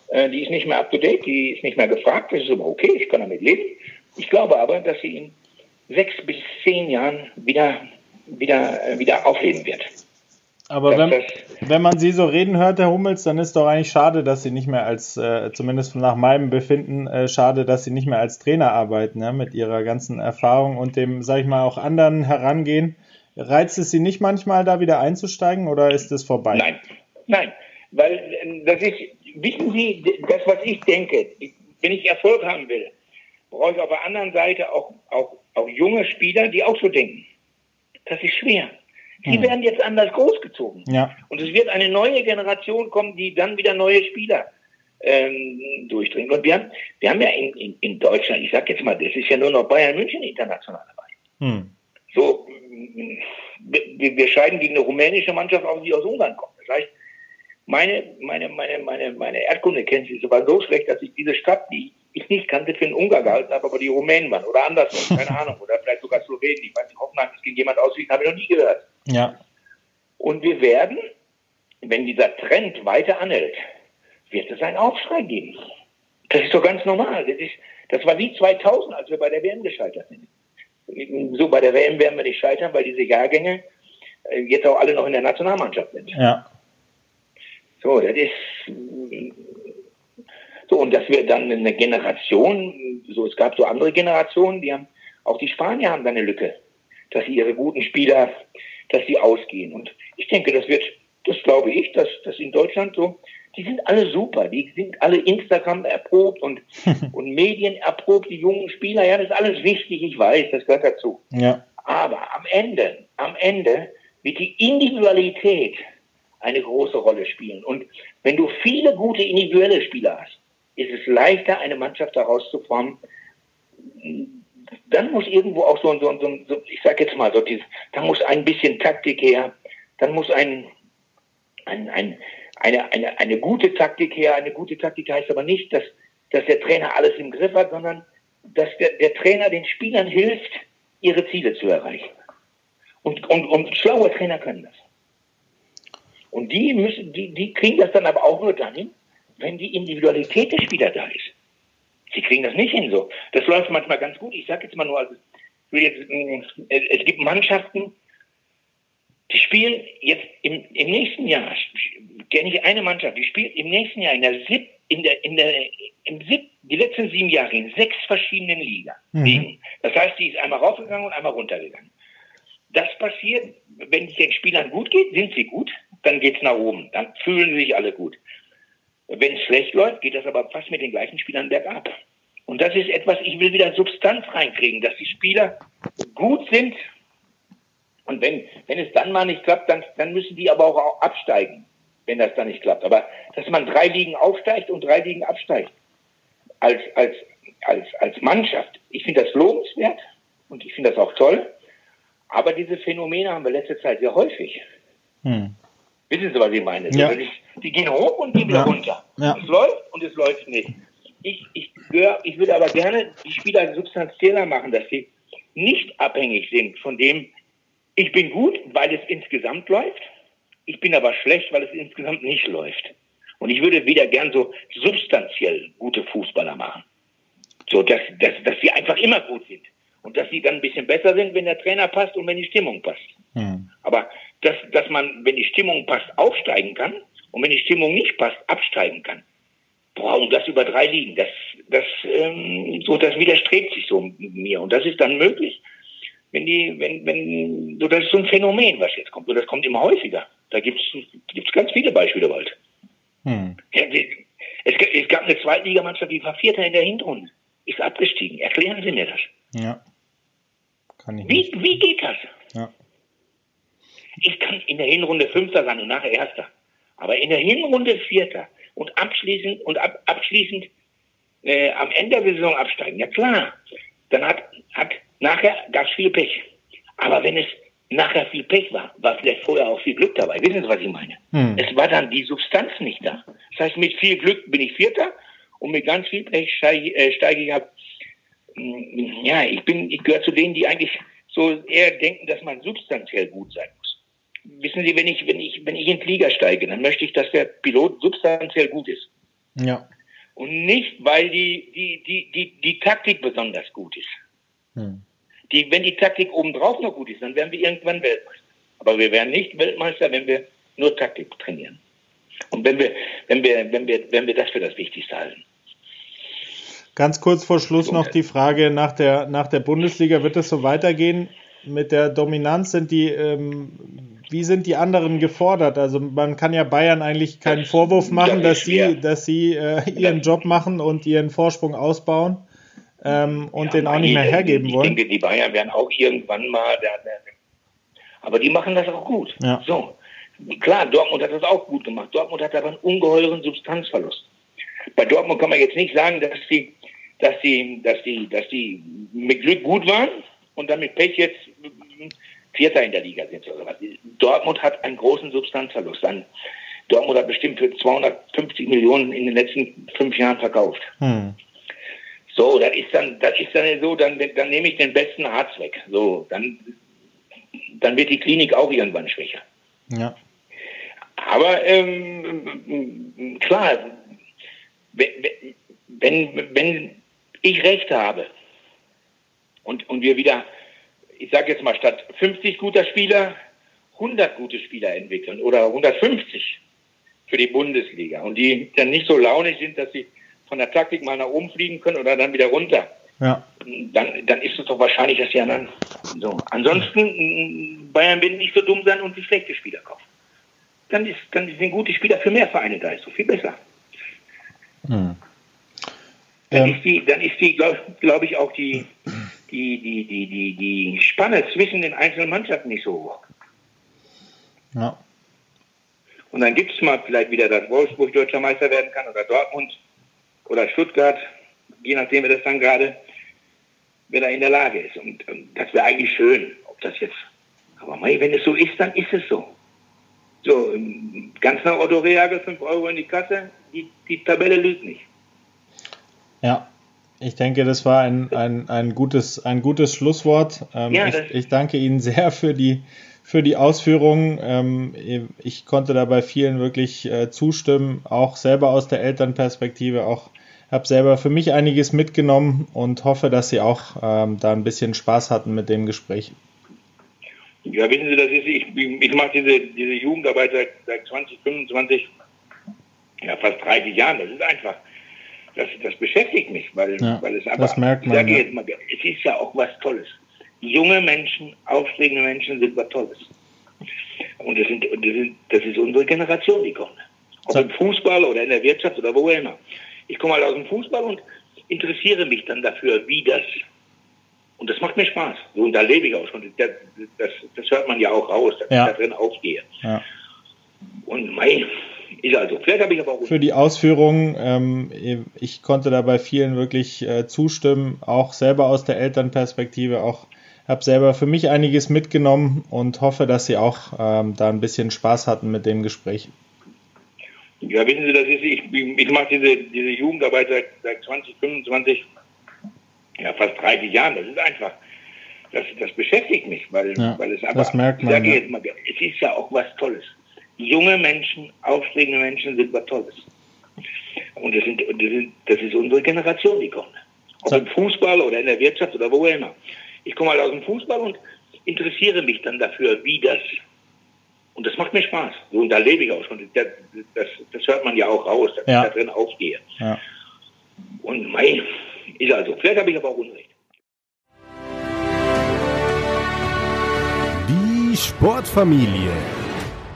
Äh, die ist nicht mehr up to date, die ist nicht mehr gefragt. Das ist aber okay, ich kann damit leben. Ich glaube aber, dass sie in sechs bis zehn Jahren wieder, wieder, äh, wieder aufleben wird. Aber wenn, wenn man Sie so reden hört, Herr Hummels, dann ist doch eigentlich schade, dass Sie nicht mehr als, äh, zumindest nach meinem Befinden, äh, schade, dass Sie nicht mehr als Trainer arbeiten, ja, mit Ihrer ganzen Erfahrung und dem, sag ich mal, auch anderen Herangehen. Reizt es Sie nicht manchmal, da wieder einzusteigen oder ist es vorbei? Nein, nein, weil äh, das ist, wissen Sie, das, was ich denke, wenn ich Erfolg haben will, brauche ich auf der anderen Seite auch, auch, auch junge Spieler, die auch so denken. Das ist schwer. Die hm. werden jetzt anders großgezogen. Ja. Und es wird eine neue Generation kommen, die dann wieder neue Spieler ähm, durchdringen. Und wir haben, wir haben ja in, in, in Deutschland, ich sag jetzt mal, das ist ja nur noch Bayern München international dabei. Hm. So, wir, wir scheiden gegen eine rumänische Mannschaft aus, die aus Ungarn kommt. Das heißt, meine, meine, meine, meine, meine Erdkundekenntnisse war so schlecht, dass ich diese Stadt, die ich nicht kannte, für einen Ungar gehalten habe, aber die Rumänen waren oder andersrum, keine Ahnung, oder vielleicht sogar Slowenien. Ich weiß nicht, Hoffenheim ist gegen jemand ausgewiesen, habe ich noch nie gehört. Ja. Und wir werden, wenn dieser Trend weiter anhält, wird es einen Aufschrei geben. Das ist doch ganz normal. Das, ist, das war wie 2000, als wir bei der WM gescheitert sind. So bei der WM werden wir nicht scheitern, weil diese Jahrgänge äh, jetzt auch alle noch in der Nationalmannschaft sind. Ja. So, das ist so und dass wir dann eine Generation, so es gab so andere Generationen, die haben auch die Spanier haben da eine Lücke, dass sie ihre guten Spieler dass sie ausgehen. Und ich denke, das wird, das glaube ich, dass das in Deutschland so, die sind alle super, die sind alle Instagram erprobt und, und Medien erprobt, die jungen Spieler, ja, das ist alles wichtig, ich weiß, das gehört dazu. Ja. Aber am Ende, am Ende wird die Individualität eine große Rolle spielen. Und wenn du viele gute individuelle Spieler hast, ist es leichter, eine Mannschaft daraus zu formen, dann muss irgendwo auch so, so, so, so ich sag jetzt mal, so dieses, da muss ein bisschen Taktik her, dann muss ein, ein, ein, eine, eine, eine gute Taktik her. Eine gute Taktik heißt aber nicht, dass, dass der Trainer alles im Griff hat, sondern dass der, der Trainer den Spielern hilft, ihre Ziele zu erreichen. Und, und, und schlaue Trainer können das. Und die müssen, die, die kriegen das dann aber auch nur dann hin, wenn die Individualität des Spielers da ist. Sie kriegen das nicht hin so. Das läuft manchmal ganz gut. Ich sage jetzt mal nur, also, jetzt, äh, es gibt Mannschaften, die spielen jetzt im, im nächsten Jahr, kenne ich eine Mannschaft, die spielt im nächsten Jahr in der SIP, in der, in der, im SIP, die letzten sieben Jahre in sechs verschiedenen Liga, mhm. Ligen. Das heißt, die ist einmal raufgegangen und einmal runtergegangen. Das passiert, wenn es den Spielern gut geht, sind sie gut, dann geht es nach oben, dann fühlen sich alle gut. Wenn es schlecht läuft, geht das aber fast mit den gleichen Spielern bergab. Und das ist etwas, ich will wieder Substanz reinkriegen, dass die Spieler gut sind. Und wenn, wenn es dann mal nicht klappt, dann, dann müssen die aber auch absteigen, wenn das dann nicht klappt. Aber dass man drei Ligen aufsteigt und drei Ligen absteigt, als, als, als, als Mannschaft, ich finde das lobenswert und ich finde das auch toll. Aber diese Phänomene haben wir letzte Zeit sehr häufig. Hm. Wissen Sie, was ich meine? Ja. Die, die, gehen hoch und gehen wieder Ja. runter. Ja. Es läuft und es läuft nicht. Ich, ich, gehör, ich würde aber gerne die Spieler substanzieller machen, dass sie nicht abhängig sind von dem, ich bin gut, weil es insgesamt läuft, ich bin aber schlecht, weil es insgesamt nicht läuft. Und ich würde wieder gern so substanziell gute Fußballer machen. So, dass, dass, dass sie einfach immer gut sind. Und dass sie dann ein bisschen besser sind, wenn der Trainer passt und wenn die Stimmung passt. Aber dass, dass man, wenn die Stimmung passt, aufsteigen kann und wenn die Stimmung nicht passt, absteigen kann. Boah, und das über drei Ligen, das, das, ähm, so, das widerstrebt sich so mir. Und das ist dann möglich, wenn die, wenn, wenn, so, das ist so ein Phänomen, was jetzt kommt. Und das kommt immer häufiger. Da gibt's gibt's ganz viele Beispiele bald. Hm. Ja, es, es, gab eine Zweitligamannschaft, die war Vierter in der Hinrunde. Ist abgestiegen. Erklären Sie mir das. Ja. Kann ich wie, nicht. wie geht das? Ja. Ich kann in der Hinrunde Fünfter sein und nachher Erster. Aber in der Hinrunde Vierter und abschließend und ab, abschließend äh, am Ende der Saison absteigen. Ja klar. Dann hat, hat nachher gab es viel Pech. Aber wenn es nachher viel Pech war, war vielleicht vorher auch viel Glück dabei. Wissen Sie, was ich meine? Hm. Es war dann die Substanz nicht da. Das heißt, mit viel Glück bin ich Vierter und mit ganz viel Pech steige, äh, steige ich ab. Hm, ja, ich bin, ich gehöre zu denen, die eigentlich so eher denken, dass man substanziell gut sein muss. Wissen Sie, wenn ich, wenn ich, wenn ich in den Flieger steige, dann möchte ich, dass der Pilot substanziell gut ist. Ja. Und nicht, weil die, die, die, die, die Taktik besonders gut ist. Hm. Die, wenn die Taktik obendrauf noch gut ist, dann werden wir irgendwann Weltmeister. Aber wir werden nicht Weltmeister, wenn wir nur Taktik trainieren. Und wenn wir, wenn wir, wenn wir, wenn wir das für das Wichtigste halten. Ganz kurz vor Schluss noch die Frage nach der, nach der Bundesliga. Wird es so weitergehen mit der Dominanz? Sind die, ähm, wie sind die anderen gefordert? Also man kann ja Bayern eigentlich keinen Vorwurf machen, das dass sie, dass sie äh, ihren Job machen und ihren Vorsprung ausbauen ähm, und ja, den auch nicht mehr hergeben wollen. Ich denke, die Bayern werden auch irgendwann mal. Aber die machen das auch gut. Ja. So. Klar, Dortmund hat das auch gut gemacht. Dortmund hat aber einen ungeheuren Substanzverlust. Bei Dortmund kann man jetzt nicht sagen, dass die, dass die, dass die, dass die mit Glück gut waren und dann mit Pech jetzt Vierter in der Liga sind oder was. Dortmund hat einen großen Substanzverlust. Dann Dortmund hat bestimmt für 250 Millionen in den letzten fünf Jahren verkauft. Hm. So, das ist dann, das ist dann so, dann, dann nehme ich den besten Arzt weg. So, dann, dann wird die Klinik auch irgendwann schwächer. Ja. Aber ähm, klar, wenn, wenn ich recht habe und, und wir wieder, ich sage jetzt mal, statt 50 guter Spieler 100 gute Spieler entwickeln oder 150 für die Bundesliga und die dann nicht so launig sind, dass sie von der Taktik mal nach oben fliegen können oder dann wieder runter. Ja. Dann, dann ist es doch wahrscheinlich, dass sie dann so. Ansonsten Bayern will nicht so dumm sein und die schlechte Spieler kaufen. Dann ist, dann sind gute Spieler für mehr Vereine da, ist so viel besser. Hm. Dann, ähm. ist die, dann ist die, glaube glaub ich, auch die, die, die, die, die, die Spanne zwischen den einzelnen Mannschaften nicht so hoch. Ja. Und dann gibt es mal vielleicht wieder, dass Wolfsburg deutscher Meister werden kann oder Dortmund oder Stuttgart, je nachdem, wer das dann gerade, wer da in der Lage ist. Und, und das wäre eigentlich schön, ob das jetzt, aber mei, wenn es so ist, dann ist es so. So, ganz nach Otto Reagel 5 Euro in die Kasse, die, die Tabelle lügt nicht. Ja, ich denke, das war ein, ein, ein, gutes, ein gutes Schlusswort. Ähm, ja, ich, ich, danke Ihnen sehr für die, für die Ausführungen. Ähm, ich konnte da bei vielen wirklich äh, zustimmen, auch selber aus der Elternperspektive, auch habe selber für mich einiges mitgenommen und hoffe, dass Sie auch ähm, da ein bisschen Spaß hatten mit dem Gespräch. Ja, wissen Sie, das ist, ich, ich mache diese, diese Jugendarbeit seit, seit 20, 25, ja fast 30 Jahren. Das ist einfach, das, das beschäftigt mich, weil, ja, weil es einfach, das merkt man, ja. mal, es ist ja auch was Tolles. Junge Menschen, aufregende Menschen sind was Tolles. Und das, sind, das, sind, das ist unsere Generation, die kommt. Ob im Fußball oder in der Wirtschaft oder wo immer. Ich komme halt aus dem Fußball und interessiere mich dann dafür, wie das. Und das macht mir Spaß. So, und da lebe ich auch schon. Das, das, das hört man ja auch raus, dass ja. ich da drin aufgehe. Ja. Und mein, ist also. Vielleicht habe ich aber auch. Für die Ausführungen, ähm, ich konnte da bei vielen wirklich äh, zustimmen, auch selber aus der Elternperspektive, auch habe selber für mich einiges mitgenommen und hoffe, dass Sie auch ähm, da ein bisschen Spaß hatten mit dem Gespräch. Ja, wissen Sie, das ist, ich, ich mache diese, diese Jugendarbeit seit, seit 20, 25, ja, fast 30 Jahren. Das ist einfach, das, das beschäftigt mich, weil, ja, weil es einfach, das merkt man, ja. jetzt mal, es ist ja auch was Tolles. Junge Menschen, aufregende Menschen sind was Tolles. Und das, sind, das, sind, das ist unsere Generation, die kommt. Ob so. im Fußball oder in der Wirtschaft oder wo immer. Ich komme halt aus dem Fußball und interessiere mich dann dafür, wie das und das macht mir Spaß. So, und da lebe ich auch schon. Das, das, das hört man ja auch raus, dass ja. ich da drin aufgehe. Ja. Und mein, ist also, vielleicht habe ich aber auch Unrecht. Die Sportfamilie.